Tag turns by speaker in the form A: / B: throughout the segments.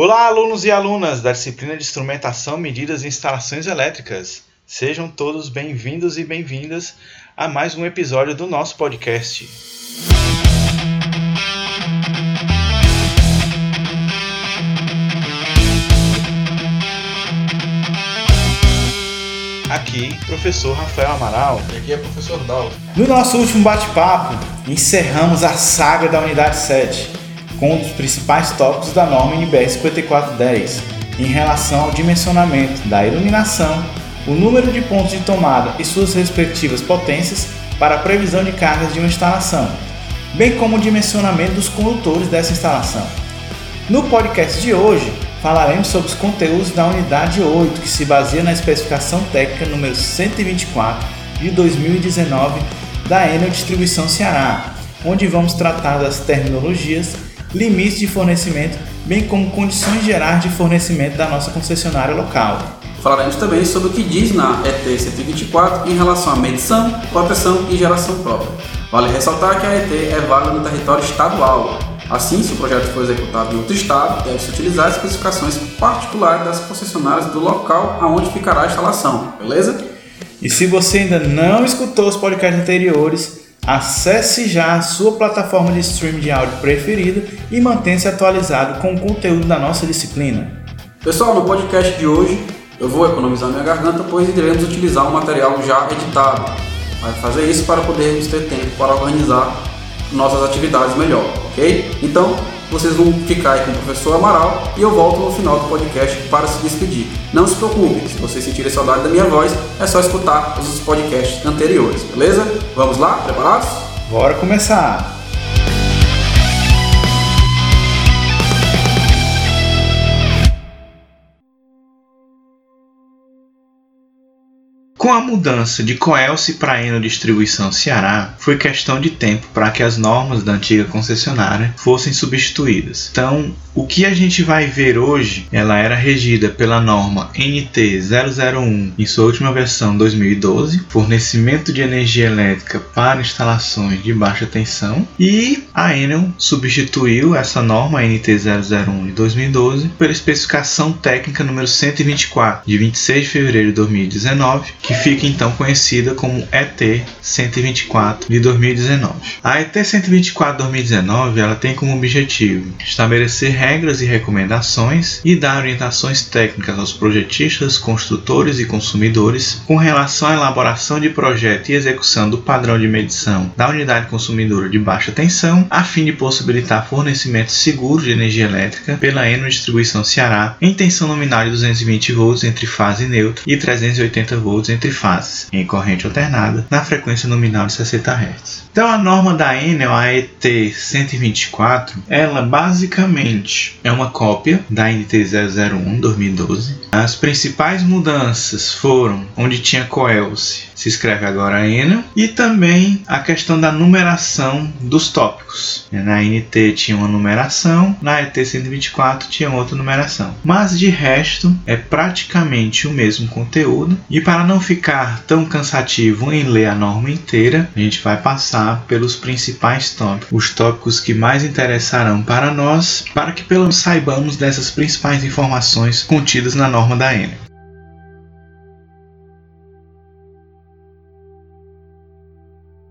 A: Olá, alunos e alunas da disciplina de Instrumentação, Medidas e Instalações Elétricas. Sejam todos bem-vindos e bem-vindas a mais um episódio do nosso podcast. Aqui, professor Rafael Amaral.
B: E aqui é professor Dal.
A: No nosso último bate-papo, encerramos a saga da unidade 7 com um dos principais tópicos da norma NBR 5410 em relação ao dimensionamento da iluminação, o número de pontos de tomada e suas respectivas potências para a previsão de cargas de uma instalação, bem como o dimensionamento dos condutores dessa instalação. No podcast de hoje, falaremos sobre os conteúdos da unidade 8, que se baseia na especificação técnica número 124 de 2019 da Enel Distribuição Ceará, onde vamos tratar das terminologias limites de fornecimento, bem como condições gerais de fornecimento da nossa concessionária local.
B: Falaremos também sobre o que diz na ET 124 em relação à medição, proteção e geração própria. Vale ressaltar que a ET é válida no território estadual. Assim, se o projeto for executado em outro estado, deve-se utilizar as especificações particulares das concessionárias do local aonde ficará a instalação, beleza?
A: E se você ainda não escutou os podcasts anteriores, Acesse já a sua plataforma de streaming de áudio preferida e mantenha-se atualizado com o conteúdo da nossa disciplina.
B: Pessoal, no podcast de hoje eu vou economizar minha garganta, pois iremos utilizar um material já editado. Vai fazer isso para podermos ter tempo para organizar nossas atividades melhor, ok? Então, vocês vão ficar aí com o professor Amaral e eu volto no final do podcast para se despedir. Não se preocupe, se vocês sentirem saudade da minha voz, é só escutar os podcasts anteriores, beleza? Vamos lá? Preparados?
A: Bora começar! Com a mudança de Coelce para Eno Distribuição Ceará, foi questão de tempo para que as normas da antiga concessionária fossem substituídas. Então, o que a gente vai ver hoje, ela era regida pela norma NT 001 em sua última versão 2012, fornecimento de energia elétrica para instalações de baixa tensão, e a Enel substituiu essa norma NT 001 de 2012 pela especificação técnica número 124 de 26 de fevereiro de 2019, que fica então conhecida como ET 124 de 2019. A ET 124 de 2019 ela tem como objetivo estabelecer regras e recomendações e dar orientações técnicas aos projetistas, construtores e consumidores com relação à elaboração de projeto e execução do padrão de medição da unidade consumidora de baixa tensão, a fim de possibilitar fornecimento seguro de energia elétrica pela Eno Distribuição Ceará em tensão nominal de 220 volts entre fase neutra e 380 volts entre fases, em corrente alternada, na frequência nominal de 60 Hz. Então a norma da Enel, a ET 124, ela basicamente é uma cópia da NT 001 2012. As principais mudanças foram onde tinha Coelce, se escreve agora Enel, e também a questão da numeração dos tópicos. Na NT tinha uma numeração, na ET 124 tinha outra numeração. Mas de resto é praticamente o mesmo conteúdo e para não ficar tão cansativo em ler a norma inteira, a gente vai passar pelos principais tópicos, os tópicos que mais interessarão para nós, para que pelo menos saibamos dessas principais informações contidas na norma da ENA.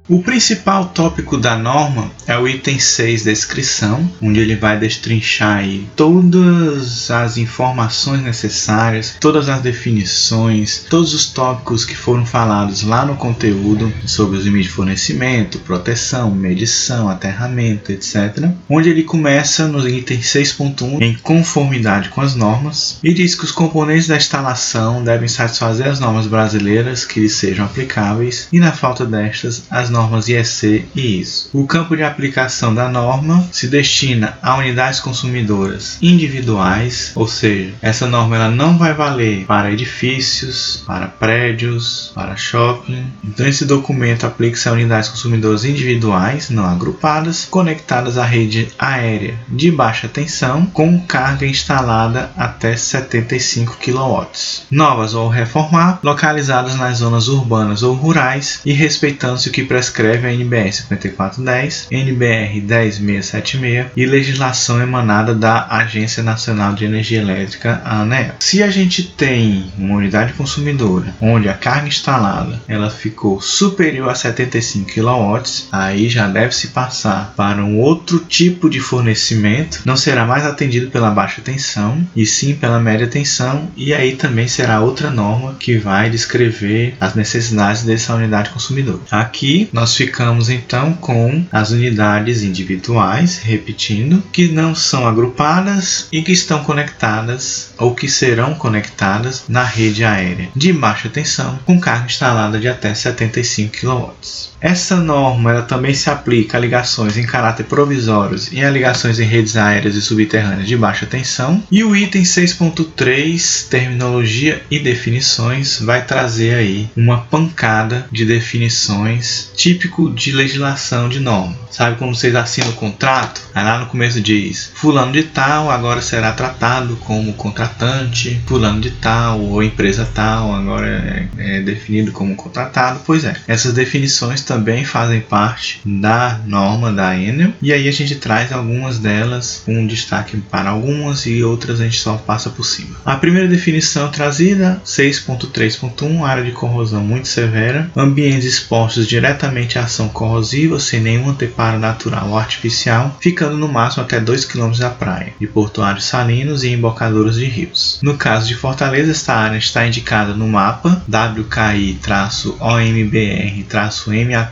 A: O principal tópico da norma é o item 6, descrição, onde ele vai destrinchar todas as informações necessárias, todas as definições, todos os tópicos que foram falados lá no conteúdo sobre os limites de fornecimento, proteção, medição, aterramento, etc. Onde ele começa no item 6.1 em conformidade com as normas e diz que os componentes da instalação devem satisfazer as normas brasileiras que lhes sejam aplicáveis e na falta destas as normas IEC e ISO. O campo de aplicação da norma se destina a unidades consumidoras individuais, ou seja, essa norma ela não vai valer para edifícios, para prédios, para shopping. Então esse documento aplica-se a unidades consumidoras individuais, não agrupadas, conectadas à rede aérea de baixa tensão com carga instalada até 75 kW. Novas ou reformar, localizadas nas zonas urbanas ou rurais e respeitando-se o que precede prescreve a NBR 5410, NBR 10676 e legislação emanada da Agência Nacional de Energia Elétrica, a ANEEL. Se a gente tem uma unidade consumidora onde a carga instalada ela ficou superior a 75 kW, aí já deve se passar para um outro tipo de fornecimento, não será mais atendido pela baixa tensão e sim pela média tensão e aí também será outra norma que vai descrever as necessidades dessa unidade consumidora. Aqui nós ficamos então com as unidades individuais, repetindo, que não são agrupadas e que estão conectadas ou que serão conectadas na rede aérea de baixa tensão com carga instalada de até 75 kW. Essa norma ela também se aplica a ligações em caráter provisórios e a ligações em redes aéreas e subterrâneas de baixa tensão. E o item 6.3, terminologia e definições, vai trazer aí uma pancada de definições típico de legislação de norma. Sabe como vocês assinam o contrato? Aí lá no começo diz: Fulano de tal agora será tratado como contratante, Fulano de tal ou empresa tal agora é, é definido como contratado. Pois é, essas definições também fazem parte da norma da Enel e aí a gente traz algumas delas, um destaque para algumas e outras a gente só passa por cima. A primeira definição trazida, 6.3.1, área de corrosão muito severa, ambientes expostos diretamente à ação corrosiva sem nenhum anteparo natural ou artificial, ficando no máximo até 2 km da praia, de portuários salinos e embocadouros de rios. No caso de Fortaleza, esta área está indicada no mapa WKI-OMBR-MA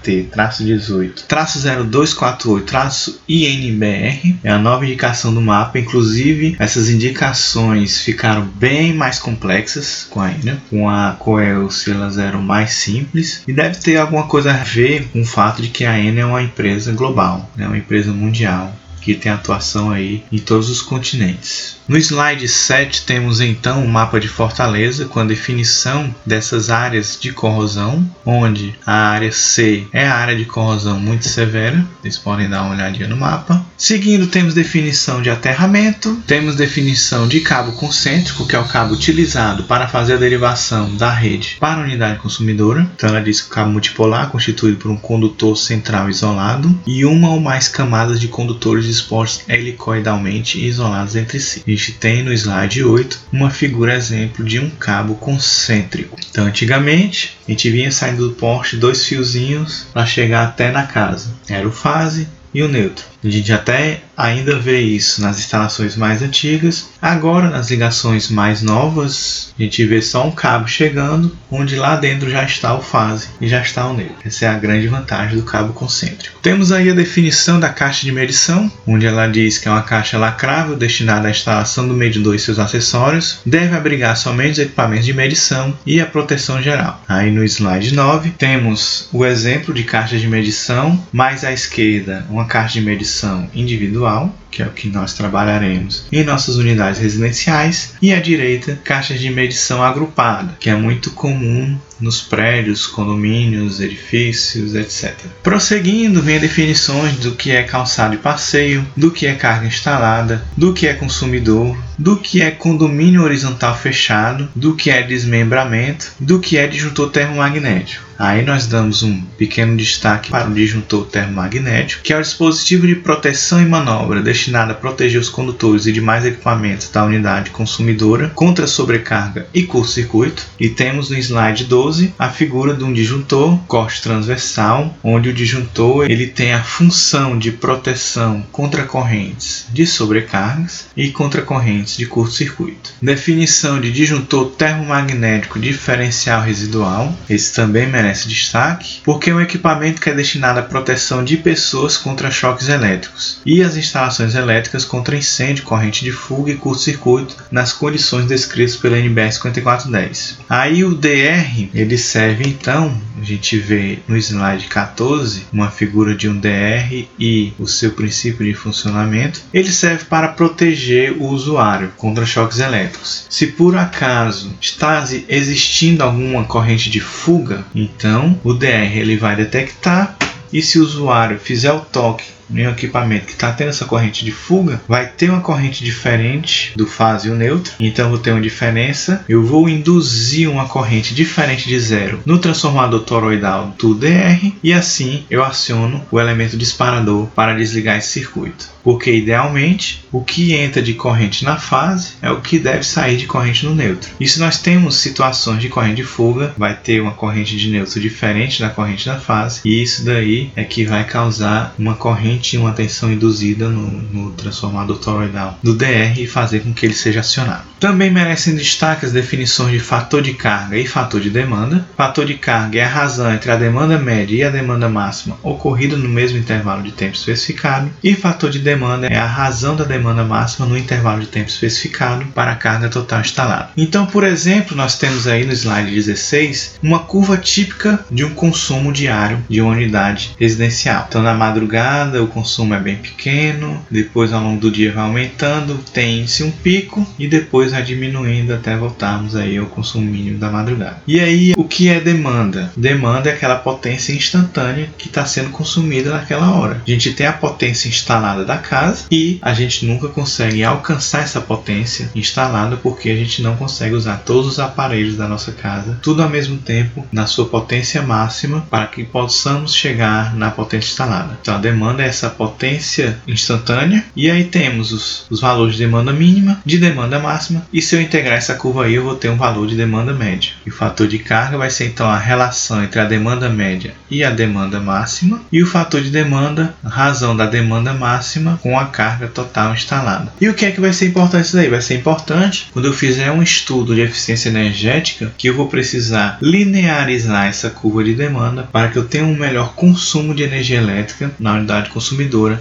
A: TRAT-18, traço 0248, traço INBR, é a nova indicação do mapa. Inclusive, essas indicações ficaram bem mais complexas com a INA, com a Coelce elas eram mais simples e deve ter alguma coisa a ver com o fato de que a ENA é uma empresa global, é né, uma empresa mundial que tem atuação aí em todos os continentes. No slide 7 temos então o um mapa de Fortaleza com a definição dessas áreas de corrosão, onde a área C é a área de corrosão muito severa, vocês podem dar uma olhadinha no mapa. Seguindo temos definição de aterramento, temos definição de cabo concêntrico, que é o cabo utilizado para fazer a derivação da rede para a unidade consumidora. Então ela diz que o cabo multipolar constituído por um condutor central isolado e uma ou mais camadas de condutores dispostos helicoidalmente isolados entre si gente tem no slide 8 uma figura exemplo de um cabo concêntrico. Então, antigamente, a gente vinha saindo do poste dois fiozinhos para chegar até na casa. Era o fase e o neutro. A gente até ainda vê isso nas instalações mais antigas. Agora, nas ligações mais novas, a gente vê só um cabo chegando, onde lá dentro já está o fase e já está o neutro. Essa é a grande vantagem do cabo concêntrico. Temos aí a definição da caixa de medição, onde ela diz que é uma caixa lacrável destinada à instalação do medidor e seus acessórios, deve abrigar somente os equipamentos de medição e a proteção geral. Aí no slide 9 temos o exemplo de caixa de medição, mais à esquerda uma caixa de medição individual, que é o que nós trabalharemos em nossas unidades residenciais, e à direita, caixas de medição agrupada, que é muito comum nos prédios, condomínios, edifícios, etc. Prosseguindo, vem definições do que é calçado e passeio, do que é carga instalada, do que é consumidor, do que é condomínio horizontal fechado, do que é desmembramento, do que é disjuntor termomagnético. Aí nós damos um pequeno destaque para o disjuntor termomagnético, que é o dispositivo de proteção e manobra destinado a proteger os condutores e demais equipamentos da unidade consumidora contra sobrecarga e curto-circuito. E temos no slide 12 a figura de um disjuntor corte transversal, onde o disjuntor ele tem a função de proteção contra correntes de sobrecargas e contra correntes de curto-circuito. Definição de disjuntor termomagnético diferencial residual. Esse também merece destaque porque é um equipamento que é destinado à proteção de pessoas contra choques elétricos e as instalações elétricas contra incêndio, corrente de fuga e curto-circuito nas condições descritas pela NBR 5410. Aí o DR ele serve então, a gente vê no slide 14 uma figura de um DR e o seu princípio de funcionamento. Ele serve para proteger o usuário contra choques elétricos. Se por acaso está existindo alguma corrente de fuga, então, o DR ele vai detectar e se o usuário fizer o toque em um equipamento que está tendo essa corrente de fuga, vai ter uma corrente diferente do fase e o neutro, então vou ter uma diferença. Eu vou induzir uma corrente diferente de zero no transformador toroidal do DR e assim eu aciono o elemento disparador para desligar esse circuito porque idealmente o que entra de corrente na fase é o que deve sair de corrente no neutro. E se nós temos situações de corrente de fuga, vai ter uma corrente de neutro diferente da corrente da fase, e isso daí é que vai causar uma corrente e uma tensão induzida no, no transformador toroidal do DR e fazer com que ele seja acionado. Também merecem destaque as definições de fator de carga e fator de demanda. Fator de carga é a razão entre a demanda média e a demanda máxima ocorrida no mesmo intervalo de tempo especificado, e fator de demanda é a razão da demanda máxima no intervalo de tempo especificado para a carga total instalada. Então, por exemplo, nós temos aí no slide 16 uma curva típica de um consumo diário de uma unidade residencial. Então, na madrugada o consumo é bem pequeno, depois ao longo do dia vai aumentando, tem-se um pico e depois vai diminuindo até voltarmos aí ao consumo mínimo da madrugada. E aí, o que é demanda? Demanda é aquela potência instantânea que está sendo consumida naquela hora. A gente tem a potência instalada da casa e a gente nunca consegue alcançar essa potência instalada porque a gente não consegue usar todos os aparelhos da nossa casa tudo ao mesmo tempo na sua potência máxima para que possamos chegar na potência instalada. Então a demanda é essa potência instantânea e aí temos os, os valores de demanda mínima, de demanda máxima e se eu integrar essa curva aí eu vou ter um valor de demanda média. E o fator de carga vai ser então a relação entre a demanda média e a demanda máxima e o fator de demanda, razão da demanda máxima com a carga total instalada. E o que é que vai ser importante isso daí? Vai ser importante quando eu fizer um estudo de eficiência energética que eu vou precisar linearizar essa curva de demanda para que eu tenha um melhor consumo de energia elétrica na unidade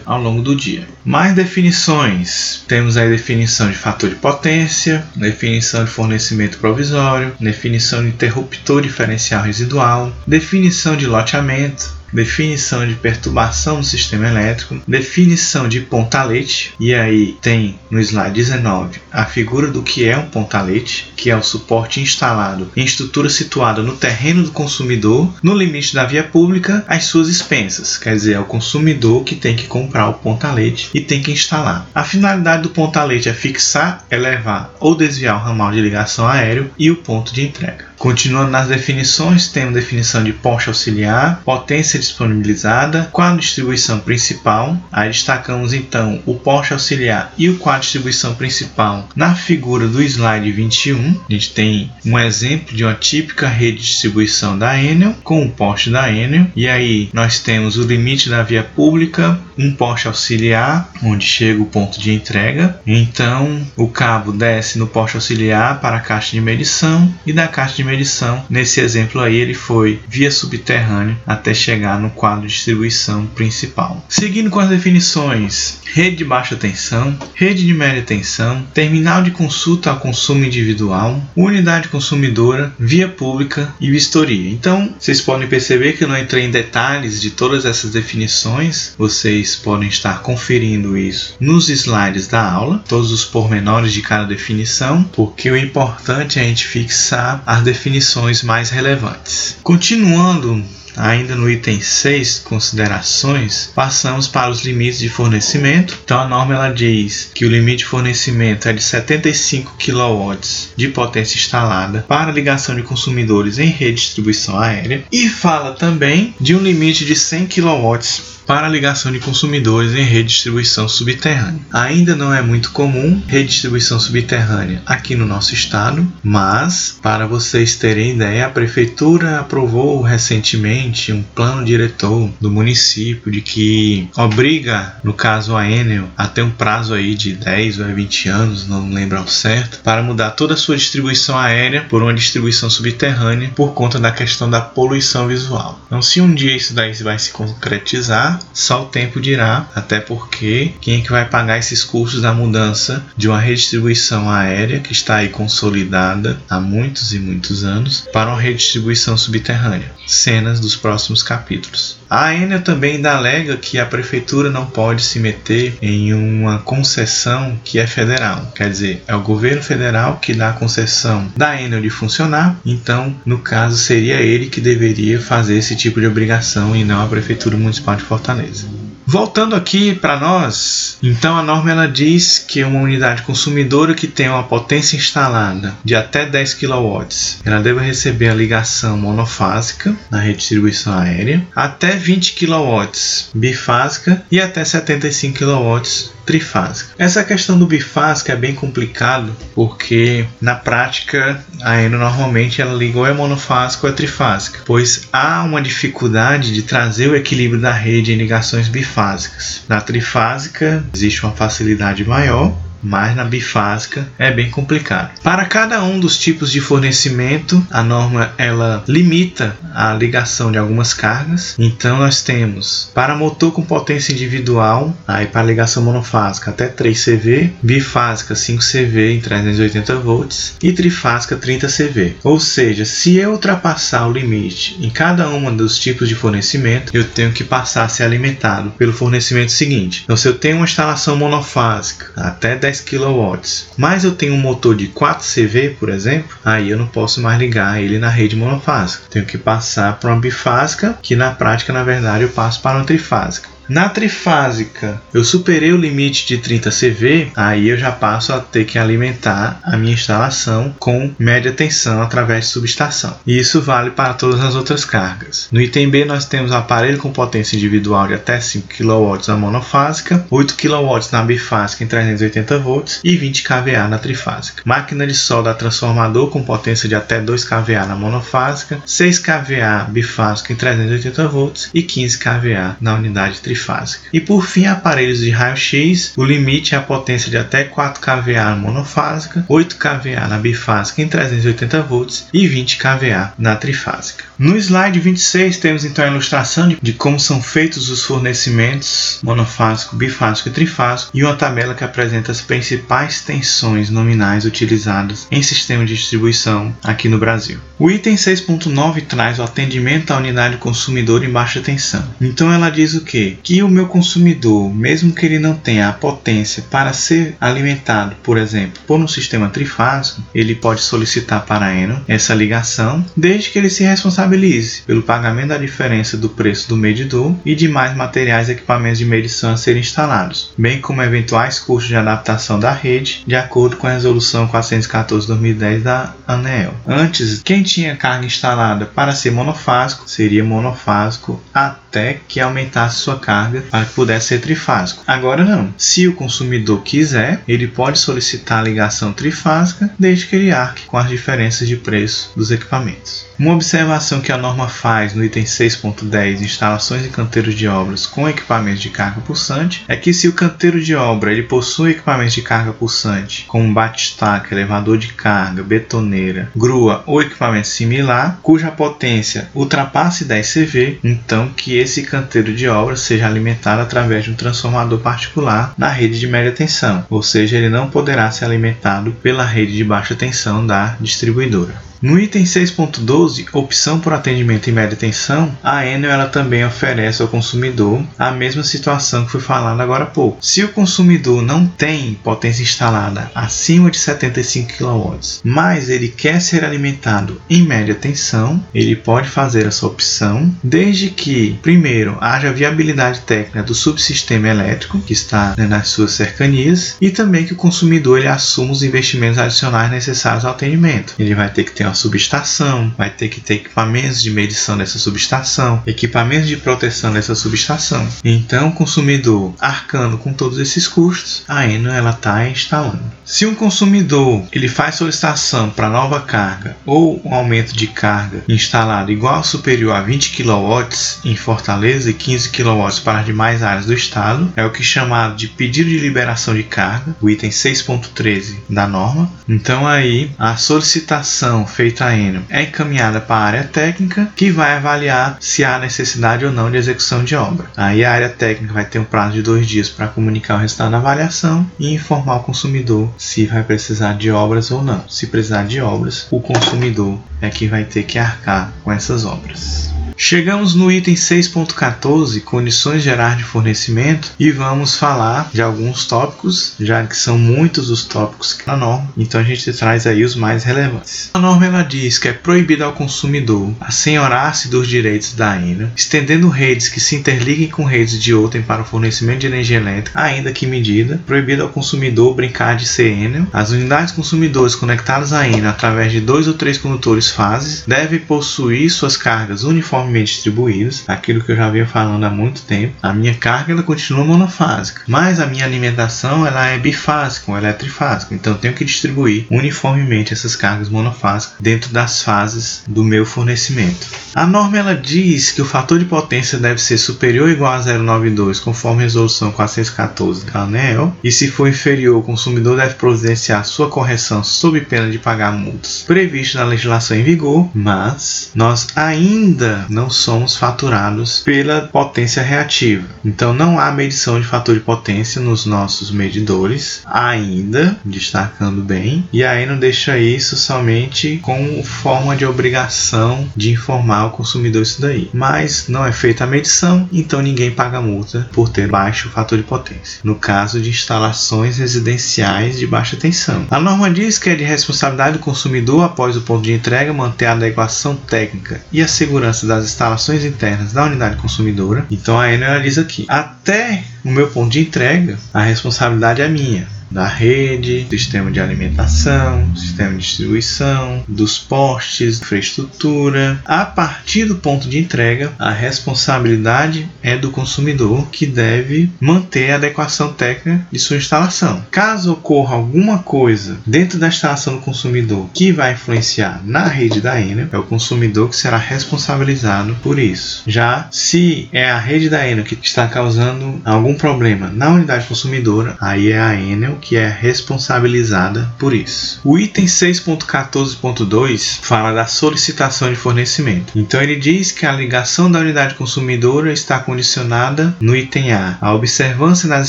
A: ao longo do dia. Mais definições. Temos aí definição de fator de potência, definição de fornecimento provisório, definição de interruptor diferencial residual, definição de loteamento, definição de perturbação do sistema elétrico, definição de pontalete, e aí tem no slide 19 a figura do que é um pontalete, que é o suporte instalado em estrutura situada no terreno do consumidor, no limite da via pública, às suas expensas, quer dizer, é o consumidor que tem que comprar o pontalete e tem que instalar. A finalidade do pontalete é fixar, elevar ou desviar o ramal de ligação aéreo e o ponto de entrega. Continuando nas definições, temos definição de poste auxiliar, potência disponibilizada, quadro distribuição principal. Aí destacamos então o poste auxiliar e o quadro distribuição principal na figura do slide 21. A gente tem um exemplo de uma típica rede de distribuição da Enel com o poste da Enel. E aí nós temos o limite da via pública, um poste auxiliar, onde chega o ponto de entrega. Então o cabo desce no poste auxiliar para a caixa de medição e da caixa de medição medição. Nesse exemplo aí, ele foi via subterrâneo até chegar no quadro de distribuição principal. Seguindo com as definições: rede de baixa tensão, rede de média tensão, terminal de consulta ao consumo individual, unidade consumidora, via pública e vistoria. Então, vocês podem perceber que eu não entrei em detalhes de todas essas definições. Vocês podem estar conferindo isso nos slides da aula, todos os pormenores de cada definição, porque o importante é a gente fixar as definições definições mais relevantes. Continuando Ainda no item 6, considerações, passamos para os limites de fornecimento. Então a norma ela diz que o limite de fornecimento é de 75 kW de potência instalada para ligação de consumidores em rede de distribuição aérea e fala também de um limite de 100 kW para ligação de consumidores em rede de distribuição subterrânea. Ainda não é muito comum rede de distribuição subterrânea aqui no nosso estado, mas para vocês terem ideia, a prefeitura aprovou recentemente um plano diretor do município de que obriga, no caso a Enel, a ter um prazo aí de 10 ou 20 anos, não lembro ao certo, para mudar toda a sua distribuição aérea por uma distribuição subterrânea por conta da questão da poluição visual. Então, se um dia isso daí vai se concretizar, só o tempo dirá, até porque quem é que vai pagar esses custos da mudança de uma redistribuição aérea que está aí consolidada há muitos e muitos anos para uma redistribuição subterrânea? Cenas dos próximos capítulos. A Enel também ainda alega que a prefeitura não pode se meter em uma concessão que é federal. Quer dizer, é o governo federal que dá a concessão da Enel de funcionar, então, no caso, seria ele que deveria fazer esse tipo de obrigação e não a prefeitura municipal de Fortaleza. Voltando aqui para nós, então a norma ela diz que uma unidade consumidora que tem uma potência instalada de até 10 kW, ela deve receber a ligação monofásica na rede de distribuição aérea, até 20 kW bifásica e até 75 kW trifásica. Essa questão do bifásico é bem complicado porque na prática a Eno normalmente ela liga ou é monofásica ou é trifásica, pois há uma dificuldade de trazer o equilíbrio da rede em ligações bifásicas. Na trifásica existe uma facilidade maior mas na bifásica é bem complicado. Para cada um dos tipos de fornecimento, a norma ela limita a ligação de algumas cargas. Então nós temos para motor com potência individual, aí para ligação monofásica até 3 CV, bifásica 5 CV em 380 volts e trifásica 30 CV. Ou seja, se eu ultrapassar o limite em cada um dos tipos de fornecimento, eu tenho que passar a ser alimentado pelo fornecimento seguinte. Então se eu tenho uma instalação monofásica até 10 10 kW, mas eu tenho um motor de 4 CV, por exemplo, aí eu não posso mais ligar ele na rede monofásica. Tenho que passar para uma bifásica, que na prática, na verdade, eu passo para uma trifásica. Na trifásica, eu superei o limite de 30 CV, aí eu já passo a ter que alimentar a minha instalação com média tensão através de subestação. E isso vale para todas as outras cargas. No item B, nós temos aparelho com potência individual de até 5 kW na monofásica, 8 kW na bifásica em 380 volts e 20 kVA na trifásica. Máquina de solda transformador com potência de até 2 kVA na monofásica, 6 kVA bifásica em 380 volts e 15 kVA na unidade trifásica trifásica. E por fim, aparelhos de raio-x, o limite é a potência de até 4 kVA na monofásica, 8 kVA na bifásica em 380 volts e 20 kVA na trifásica. No slide 26 temos então a ilustração de, como são feitos os fornecimentos monofásico, bifásico e trifásico e uma tabela que apresenta as principais tensões nominais utilizadas em sistema de distribuição aqui no Brasil. O item 6.9 traz o atendimento à unidade consumidor em baixa tensão. Então ela diz o que? Que o meu consumidor, mesmo que ele não tenha a potência para ser alimentado, por exemplo, por um sistema trifásico, ele pode solicitar para a Enel essa ligação, desde que ele se responsabilize pelo pagamento da diferença do preço do medidor e de mais materiais e equipamentos de medição a serem instalados, bem como eventuais custos de adaptação da rede, de acordo com a resolução 414/2010 da ANEEL. Antes, quem tinha carga instalada para ser monofásico seria monofásico até que aumentasse sua carga carga para que pudesse ser trifásico. Agora não. Se o consumidor quiser, ele pode solicitar a ligação trifásica desde que ele arque com as diferenças de preço dos equipamentos. Uma observação que a norma faz no item 6.10 instalações e canteiros de obras com equipamentos de carga pulsante é que se o canteiro de obra ele possui equipamentos de carga pulsante como batistaca, elevador de carga, betoneira, grua ou equipamento similar cuja potência ultrapasse 10 CV, então que esse canteiro de obra seja alimentado através de um transformador particular na rede de média tensão, ou seja, ele não poderá ser alimentado pela rede de baixa tensão da distribuidora. No item 6.12, opção por atendimento em média tensão, a Enel ela também oferece ao consumidor a mesma situação que foi falada agora há pouco. Se o consumidor não tem potência instalada acima de 75 kW, mas ele quer ser alimentado em média tensão, ele pode fazer essa opção, desde que, primeiro, haja viabilidade técnica do subsistema elétrico que está né, nas suas cercanias e também que o consumidor ele assuma os investimentos adicionais necessários ao atendimento. Ele vai ter que ter uma subestação, vai ter que ter equipamentos de medição dessa subestação, equipamentos de proteção dessa subestação. Então, o consumidor arcando com todos esses custos, a ela está instalando. Se um consumidor ele faz solicitação para nova carga ou um aumento de carga instalado igual ou superior a 20 kW em Fortaleza e 15 kW para as demais áreas do estado, é o que é chamado de pedido de liberação de carga, o item 6.13 da norma. Então aí a solicitação feita a Enel é encaminhada para a área técnica que vai avaliar se há necessidade ou não de execução de obra. Aí a área técnica vai ter um prazo de dois dias para comunicar o resultado da avaliação e informar o consumidor se vai precisar de obras ou não. Se precisar de obras, o consumidor é que vai ter que arcar com essas obras. Chegamos no item 6.14, condições gerais de fornecimento, e vamos falar de alguns tópicos, já que são muitos os tópicos na norma, então a gente traz aí os mais relevantes. A norma ela diz que é proibido ao consumidor assenhorar-se dos direitos da Enel, estendendo redes que se interliguem com redes de outrem para o fornecimento de energia elétrica, ainda que medida, proibido ao consumidor brincar de ser Enel. As unidades consumidores conectadas à Enel através de dois ou três condutores fases devem possuir suas cargas uniformemente distribuídas, aquilo que eu já vinha falando há muito tempo. A minha carga ela continua monofásica, mas a minha alimentação ela é bifásica, ela é trifásica, então eu tenho que distribuir uniformemente essas cargas monofásicas dentro das fases do meu fornecimento. A norma ela diz que o fator de potência deve ser superior ou igual a 0,92, conforme a resolução 414 da ANEEL, e se for inferior, o consumidor deve providenciar sua correção sob pena de pagar multas previsto na legislação em vigor, mas nós ainda não somos faturados pela potência reativa. Então não há medição de fator de potência nos nossos medidores ainda, destacando bem, e aí não deixa isso somente com forma de obrigação de informar o consumidor isso daí. Mas não é feita a medição, então ninguém paga multa por ter baixo fator de potência. No caso de instalações residenciais de baixa tensão. A norma diz que é de responsabilidade do consumidor após o ponto de entrega manter a adequação técnica e a segurança das instalações internas da unidade consumidora. Então a Enel diz aqui: até o meu ponto de entrega, a responsabilidade é minha da rede, sistema de alimentação, sistema de distribuição, dos postes, infraestrutura. A partir do ponto de entrega, a responsabilidade é do consumidor que deve manter a adequação técnica de sua instalação. Caso ocorra alguma coisa dentro da instalação do consumidor que vai influenciar na rede da Enel, é o consumidor que será responsabilizado por isso. Já se é a rede da Enel que está causando algum problema na unidade consumidora, aí é a Enel que é responsabilizada por isso. O item 6.14.2 fala da solicitação de fornecimento. Então ele diz que a ligação da unidade consumidora está condicionada no item A à observância nas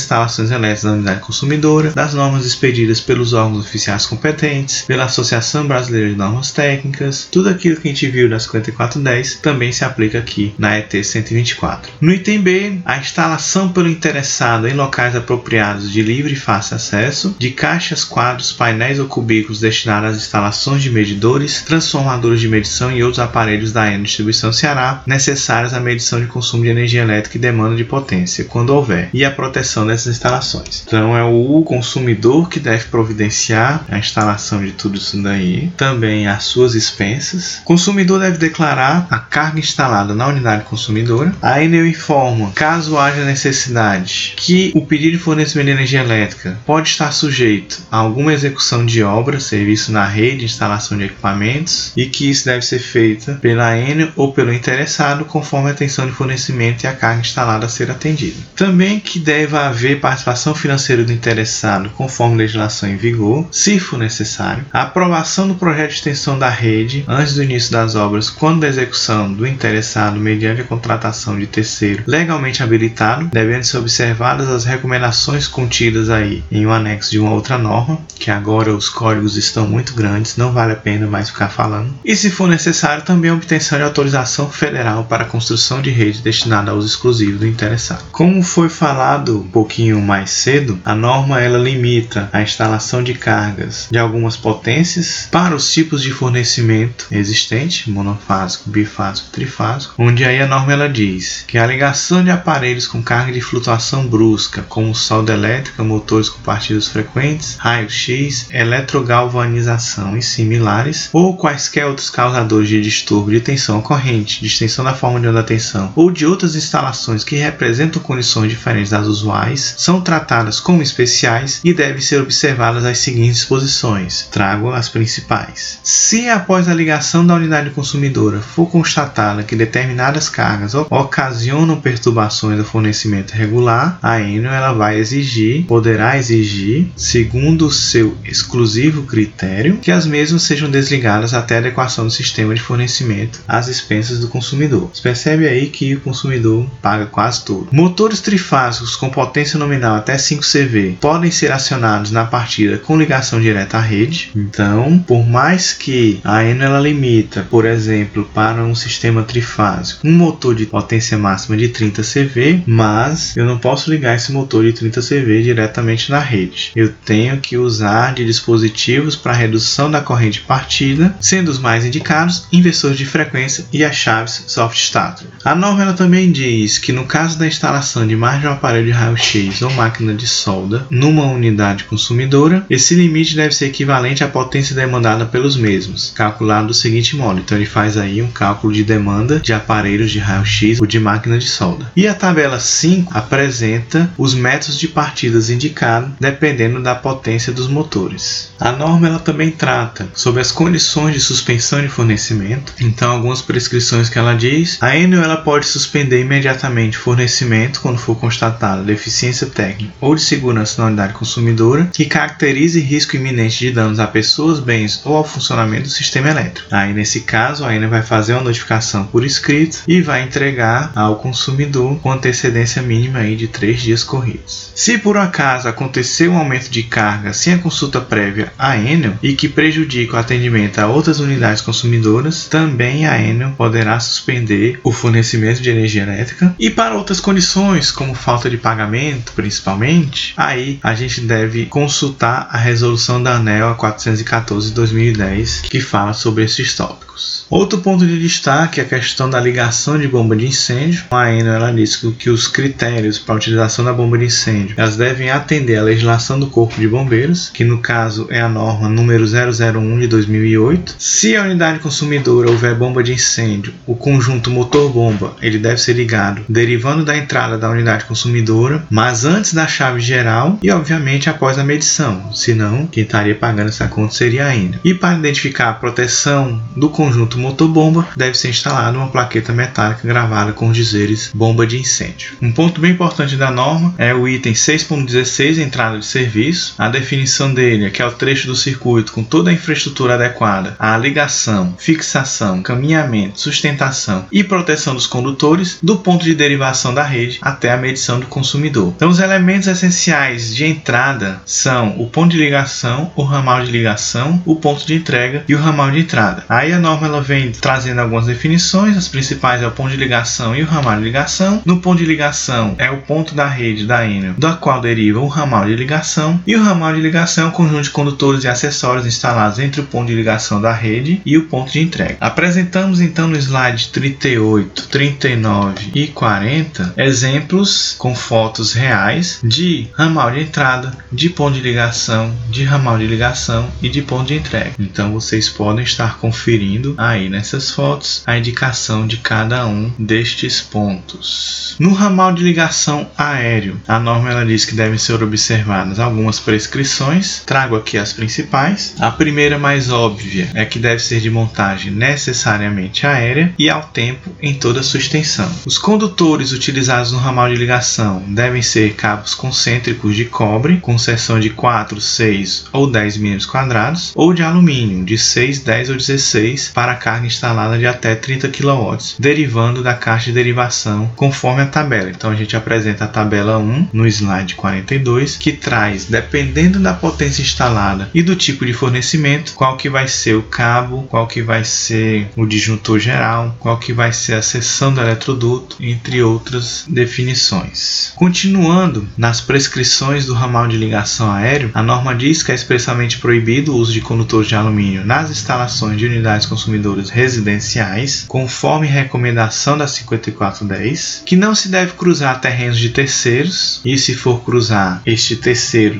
A: instalações elétricas da unidade consumidora, das normas expedidas pelos órgãos oficiais competentes, pela Associação Brasileira de Normas Técnicas, tudo aquilo que a gente viu na 5410 também se aplica aqui na ET 124. No item B, a instalação pelo interessado em locais apropriados de livre e fácil acesso acesso de caixas, quadros, painéis ou cubículos destinados às instalações de medidores, transformadores de medição e outros aparelhos da Enel Distribuição Ceará necessários à medição de consumo de energia elétrica e demanda de potência, quando houver, e a proteção dessas instalações. Então é o consumidor que deve providenciar a instalação de tudo isso daí, também as suas expensas. O consumidor deve declarar a carga instalada na unidade consumidora. A Enel informa, caso haja necessidade, que o pedido de fornecimento de energia elétrica pode estar sujeito a alguma execução de obra, serviço na rede, instalação de equipamentos e que isso deve ser feita pela Enel ou pelo interessado conforme a tensão de fornecimento e a carga instalada a ser atendida. Também que deve haver participação financeira do interessado conforme legislação em vigor, se for necessário, a aprovação do projeto de extensão da rede antes do início das obras quando da execução do interessado mediante a contratação de terceiro legalmente habilitado, devendo ser observadas as recomendações contidas aí em um anexo de uma outra norma, que agora os códigos estão muito grandes, não vale a pena mais ficar falando. E se for necessário, também a obtenção de autorização federal para a construção de rede destinada ao uso exclusivo do interessado. Como foi falado um pouquinho mais cedo, a norma ela limita a instalação de cargas de algumas potências para os tipos de fornecimento existente, monofásico, bifásico, trifásico, onde aí a norma ela diz que a ligação de aparelhos com carga de flutuação brusca, como solda elétrica, motores com partidos frequentes, raio-x, eletrogalvanização e similares, ou quaisquer outros causadores de distúrbio de tensão corrente, de extensão da forma de onda tensão, ou de outras instalações que representam condições diferentes das usuais, são tratadas como especiais e devem ser observadas as seguintes disposições. Trago as principais. Se após a ligação da unidade consumidora for constatada que determinadas cargas ocasionam perturbações do fornecimento regular, a Enel ela vai exigir, poderá exigir exigir, segundo seu exclusivo critério, que as mesmas sejam desligadas até a adequação do sistema de fornecimento às expensas do consumidor. Você percebe aí que o consumidor paga quase tudo. Motores trifásicos com potência nominal até 5 CV podem ser acionados na partida com ligação direta à rede. Então, por mais que a Enel limita, por exemplo, para um sistema trifásico, um motor de potência máxima de 30 CV, mas eu não posso ligar esse motor de 30 CV diretamente na rede. Eu tenho que usar de dispositivos para redução da corrente partida, sendo os mais indicados inversores de frequência e as chaves soft starter. A norma também diz que no caso da instalação de mais de um aparelho de raio-x ou máquina de solda numa unidade consumidora, esse limite deve ser equivalente à potência demandada pelos mesmos, calculado do seguinte modo. Então ele faz aí um cálculo de demanda de aparelhos de raio-x ou de máquina de solda. E a tabela 5 apresenta os métodos de partidas indicados dependendo da potência dos motores. A norma ela também trata sobre as condições de suspensão de fornecimento. Então algumas prescrições que ela diz, a Enel ela pode suspender imediatamente fornecimento quando for constatada deficiência técnica ou de segurança na unidade consumidora que caracterize risco iminente de danos a pessoas, bens ou ao funcionamento do sistema elétrico. Aí nesse caso a Enel vai fazer uma notificação por escrito e vai entregar ao consumidor com antecedência mínima aí de três dias corridos. Se por acaso acontecer um aumento de carga sem a consulta prévia à Enel e que prejudique o atendimento a outras unidades consumidoras, também a Enel poderá suspender o fornecimento de energia elétrica e para outras condições, como falta de pagamento, principalmente, aí a gente deve consultar a resolução da ANEL 414 de 2010 que fala sobre esses tópicos. Outro ponto de destaque é a questão da ligação de bomba de incêndio. A Enel ela que os critérios para a utilização da bomba de incêndio elas devem atender à legislação do Corpo de Bombeiros, que no caso é a norma número 001 de 2008. Se a unidade consumidora houver bomba de incêndio, o conjunto motor-bomba ele deve ser ligado derivando da entrada da unidade consumidora, mas antes da chave geral e obviamente após a medição, senão quem estaria pagando essa conta seria a Enel. E para identificar a proteção do conjunto motor-bomba, deve ser instalada uma plaqueta metálica gravada com os dizeres bomba de incêndio. Um ponto bem importante da norma é o item 6.16, entrada de serviço. A definição dele é que é o trecho do circuito com toda a infraestrutura adequada à ligação, fixação, caminhamento, sustentação e proteção dos condutores do ponto de derivação da rede até a medição do consumidor. Então, os elementos essenciais de entrada são o ponto de ligação, o ramal de ligação, o ponto de entrega e o ramal de entrada. Aí a norma ela vem trazendo algumas definições, as principais é o ponto de ligação e o ramal de ligação. No ponto de ligação é o ponto da rede da Enel, da qual deriva o ramal de ligação, e o ramal de ligação é um conjunto de condutores e acessórios instalados entre o ponto de ligação da rede e o ponto de entrega. Apresentamos então no slide 38, 39 e 40 exemplos com fotos reais de ramal de entrada, de ponto de ligação, de ramal de ligação e de ponto de entrega. Então vocês podem estar conferindo aí nessas fotos a indicação de cada um destes pontos. No ramal de ligação aéreo, a norma ela diz que devem ser observadas algumas prescrições. Trago aqui as principais. A primeira mais óbvia é que deve ser de montagem necessariamente aérea e ao tempo em toda a sua extensão. Os condutores utilizados no ramal de ligação devem ser cabos concêntricos de cobre com seção de 4, 6 ou 10 mm quadrados ou de alumínio de 6, 10 ou 16 para carga instalada de até 30 kW, derivando da caixa de derivação conforme a tabela. Então a gente apresenta a tabela 1 no slide 42, que traz, dependendo da potência instalada e do tipo de fornecimento, qual que vai ser o cabo, qual que vai ser o disjuntor geral, qual que vai ser a seção do eletroduto, entre outras definições. Continuando nas prescrições do ramal de ligação aéreo, a norma diz que é expressamente proibido o uso de condutores de alumínio nas instalações de unidades consumidoras residenciais, conforme recomendação da 5410, que não se deve cruzar terrenos de terceiros e se for cruzar, este terceiro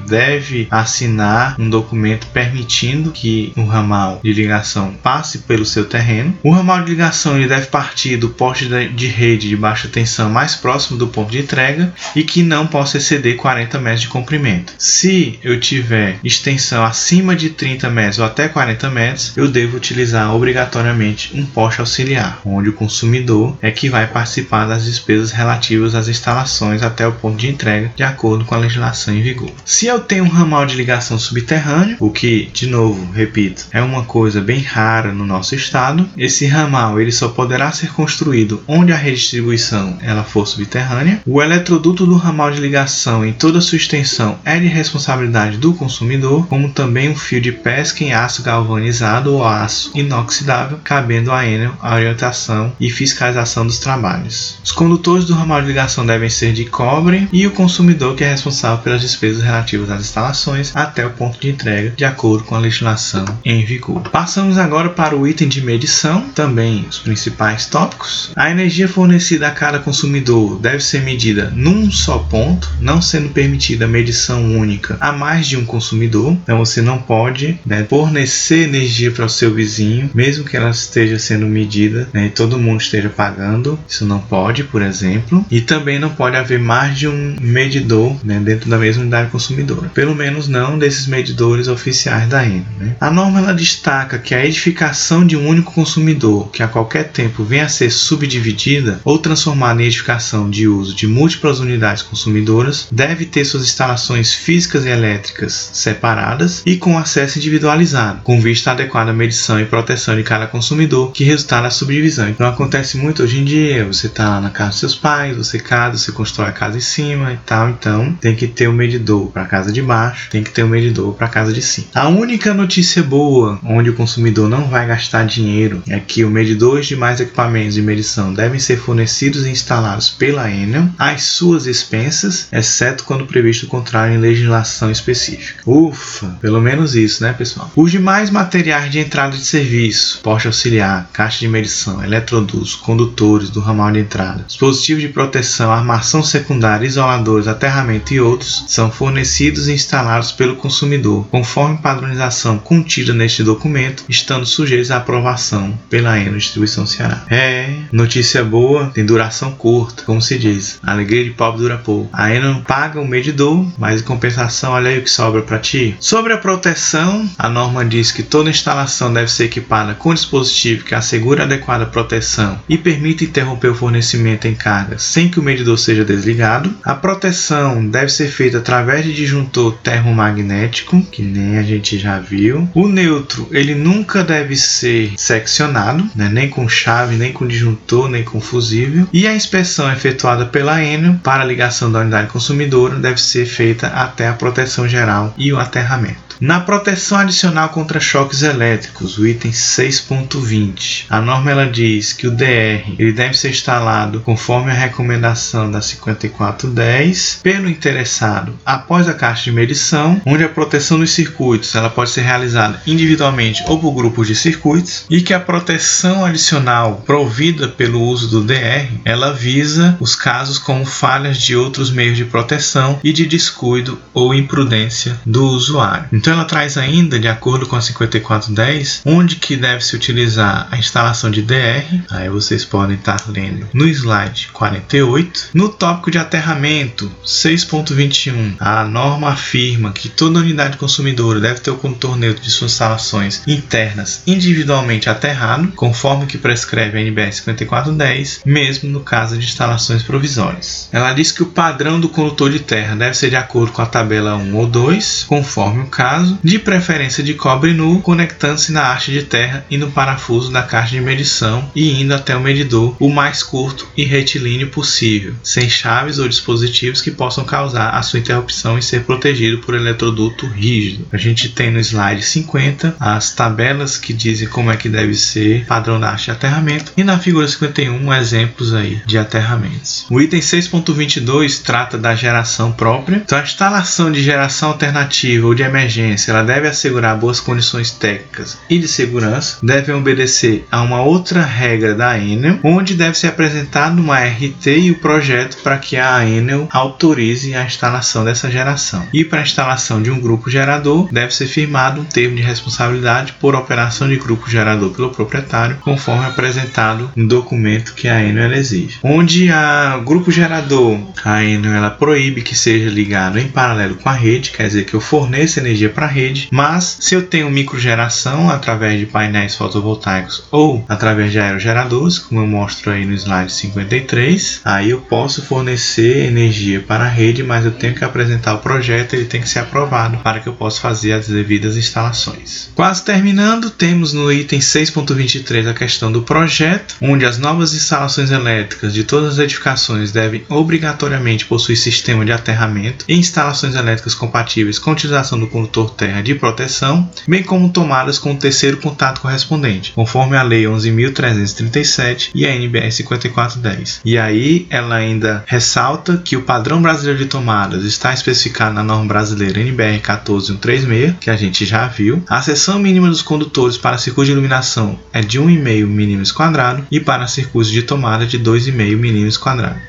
A: deve assinar um documento permitindo que o ramal de ligação passe pelo seu terreno. O ramal de ligação ele deve partir do poste de rede de baixa tensão mais próximo do ponto de entrega e que não possa exceder 40 metros de comprimento. Se eu tiver extensão acima de 30 metros ou até 40 metros, eu devo utilizar obrigatoriamente um poste auxiliar, onde o consumidor é que vai participar das despesas relativas às instalações até o ponto de entrega, de acordo com a legislação em vigor. Se eu tenho um ramal de ligação subterrâneo, o que, de novo, repito, é uma coisa bem rara no nosso estado, esse ramal ele só poderá ser construído onde a redistribuição ela for subterrânea. O eletroduto do ramal de ligação em toda sua extensão é de responsabilidade do consumidor, como também um fio de pesca em aço galvanizado ou aço inoxidável, cabendo a Enel a orientação e fiscalização dos trabalhos. Os condutores do ramal de ligação devem ser de cobre e o consumidor que é responsável pelas despesas relativas às instalações até o ponto de entrega, de acordo com a legislação em vigor. Passamos agora para o item de medição, também os principais tópicos. A energia fornecida a cada consumidor deve ser medida num só ponto, não sendo permitida medição única a mais de um consumidor. Então você não pode né, fornecer energia para o seu vizinho, mesmo que ela esteja sendo medida né, e todo mundo esteja pagando. Isso não pode, por exemplo. E também não pode haver mais de um medidor né, dentro da mesma unidade consumidora. Pelo menos não desses medidores oficiais da ENA. Né? A norma ela destaca que a edificação de um único consumidor, que a qualquer tempo venha a ser subdividida ou transformada em edificação de uso de múltiplas unidades consumidoras, deve ter suas instalações físicas e elétricas separadas e com acesso individualizado, com vista à adequada medição e proteção de cada consumidor que resultar na subdivisão. Então acontece muito hoje em dia, você está na casa dos seus pais, você casa, você constrói a casa em cima e tal, então tem que ter um medidor para a casa de baixo, tem que ter um medidor para casa de cima. A única notícia boa onde o consumidor não vai gastar dinheiro é que o medidor de mais equipamentos de medição devem ser fornecidos e instalados pela Enel às suas expensas, exceto quando previsto o contrário em legislação específica. Ufa, pelo menos isso, né, pessoal? Os demais materiais de entrada de serviço, poste auxiliar, caixa de medição, eletrodutos, condutores do ramal de entrada, dispositivos de proteção, armação secundária, isoladores, aterramento e outros, são fornecidos e instalados pelo consumidor, conforme padronização contida neste documento, estando sujeitos à aprovação pela Enel Distribuição Ceará. É, notícia boa, tem duração curta, como se diz. Alegria de pobre dura pouco. A Enel paga o medidor, mas em compensação, olha aí o que sobra para ti. Sobre a proteção, a norma diz que toda instalação deve ser equipada com dispositivo que assegure adequada proteção e permita interromper o fornecimento em carga sem que o medidor seja desligado. A proteção deve ser feita através de disjuntor termomagnético, que nem a gente já viu. O neutro, ele nunca deve ser seccionado, né? nem com chave, nem com disjuntor, nem com fusível. E a inspeção efetuada pela Enel para a ligação da unidade consumidora deve ser feita até a proteção geral e o aterramento. Na proteção adicional contra choques elétricos, o item 6.20, a norma ela diz que o DR ele deve ser instalado conforme a recomendação da 5410 pelo interessado após a caixa de medição, onde a proteção dos circuitos ela pode ser realizada individualmente ou por grupos de circuitos e que a proteção adicional provida pelo uso do DR ela visa os casos como falhas de outros meios de proteção e de descuido ou imprudência do usuário. Então ela traz ainda, de acordo com a 5410, onde que deve se utilizar a instalação de DR. Aí vocês podem estar lendo no slide 48. No tópico de aterramento 6.21, a norma afirma que toda unidade consumidora deve ter o condutor neutro de suas instalações internas individualmente aterrado, conforme o que prescreve a NBS 5410, mesmo no caso de instalações provisórias. Ela diz que o padrão do condutor de terra deve ser de acordo com a tabela 1 ou 2, conforme o caso caso, de preferência de cobre nu, conectando-se na haste de terra e no parafuso da caixa de medição e indo até o medidor o mais curto e retilíneo possível, sem chaves ou dispositivos que possam causar a sua interrupção e ser protegido por eletroduto rígido. A gente tem no slide 50 as tabelas que dizem como é que deve ser padrão da haste de aterramento e na figura 51 exemplos aí de aterramentos. O item 6.22 trata da geração própria. Então a instalação de geração alternativa ou de emergência emergência ela deve assegurar boas condições técnicas e de segurança, deve obedecer a uma outra regra da Enel, onde deve ser apresentado uma RT e o projeto para que a Enel autorize a instalação dessa geração. E para a instalação de um grupo gerador, deve ser firmado um termo de responsabilidade por operação de grupo gerador pelo proprietário, conforme apresentado no documento que a Enel exige. Onde a grupo gerador, a Enel ela proíbe que seja ligado em paralelo com a rede, quer dizer que eu forneça energia para a rede, mas se eu tenho microgeração através de painéis fotovoltaicos ou através de aerogeradores, como eu mostro aí no slide 53, aí eu posso fornecer energia para a rede, mas eu tenho que apresentar o projeto, ele tem que ser aprovado para que eu possa fazer as devidas instalações. Quase terminando, temos no item 6.23 a questão do projeto, onde as novas instalações elétricas de todas as edificações devem obrigatoriamente possuir sistema de aterramento e instalações elétricas compatíveis com a utilização do condutor terra de proteção, bem como tomadas com o terceiro contato correspondente, conforme a Lei 11.337 e a NBR 5410. E aí ela ainda ressalta que o padrão brasileiro de tomadas está especificado na norma brasileira NBR 14136, que a gente já viu. A seção mínima dos condutores para circuito de iluminação é de 1,5 mm e para circuitos de tomada de 2,5 mm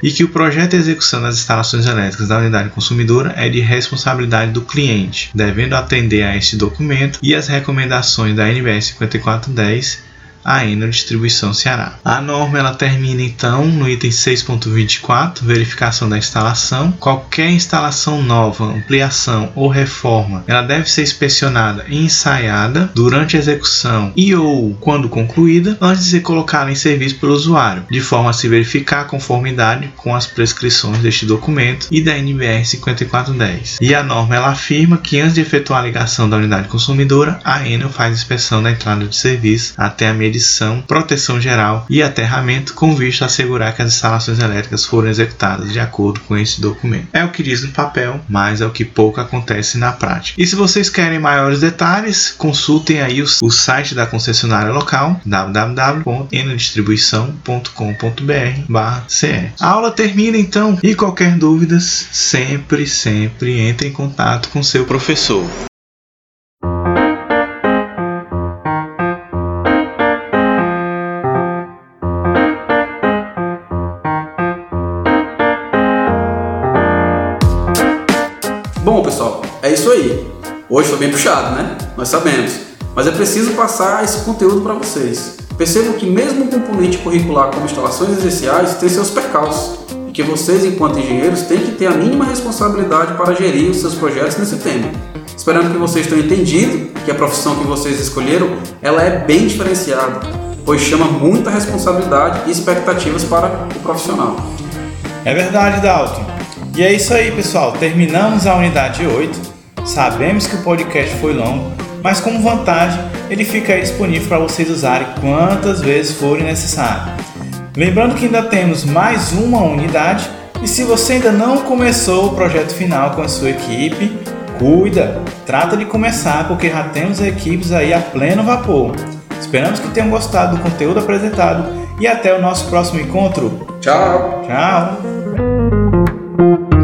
A: e que o projeto e execução das instalações elétricas da unidade consumidora é de responsabilidade do cliente, devendo atender a este documento e as recomendações da NBR 5410 a Enel Distribuição Ceará. A norma ela termina então no item 6.24, verificação da instalação. Qualquer instalação nova, ampliação ou reforma, ela deve ser inspecionada e ensaiada durante a execução e ou quando concluída, antes de ser colocada em serviço pelo usuário, de forma a se verificar a conformidade com as prescrições deste documento e da NBR 5410. E a norma ela afirma que antes de efetuar a ligação da unidade consumidora, a Enel faz inspeção da entrada de serviço até a medição medição, proteção geral e aterramento com vista a assegurar que as instalações elétricas foram executadas de acordo com esse documento. É o que diz no papel, mas é o que pouco acontece na prática. E se vocês querem maiores detalhes, consultem aí o, site da concessionária local www.enodistribuição.com.br/ce. A aula termina então e qualquer dúvidas, sempre, sempre entre em contato com seu professor.
B: Bom, pessoal, é isso aí. Hoje foi bem puxado, né? Nós sabemos. Mas é preciso passar esse conteúdo para vocês. Percebam que mesmo um componente curricular como instalações essenciais tem seus percalços e que vocês, enquanto engenheiros, têm que ter a mínima responsabilidade para gerir os seus projetos nesse tema. Esperando que vocês tenham entendido que a profissão que vocês escolheram ela é bem diferenciada, pois chama muita responsabilidade e expectativas para o profissional.
A: É verdade, Dalton. E é isso aí, pessoal. Terminamos a unidade 8. Sabemos que o podcast foi longo, mas como vantagem, ele fica aí disponível para vocês usarem quantas vezes forem necessário. Lembrando que ainda temos mais uma unidade e se você ainda não começou o projeto final com a sua equipe, cuida, trata de começar porque já temos equipes aí a pleno vapor. Esperamos que tenham gostado do conteúdo apresentado e até o nosso próximo encontro.
B: Tchau.
A: Tchau. thank you.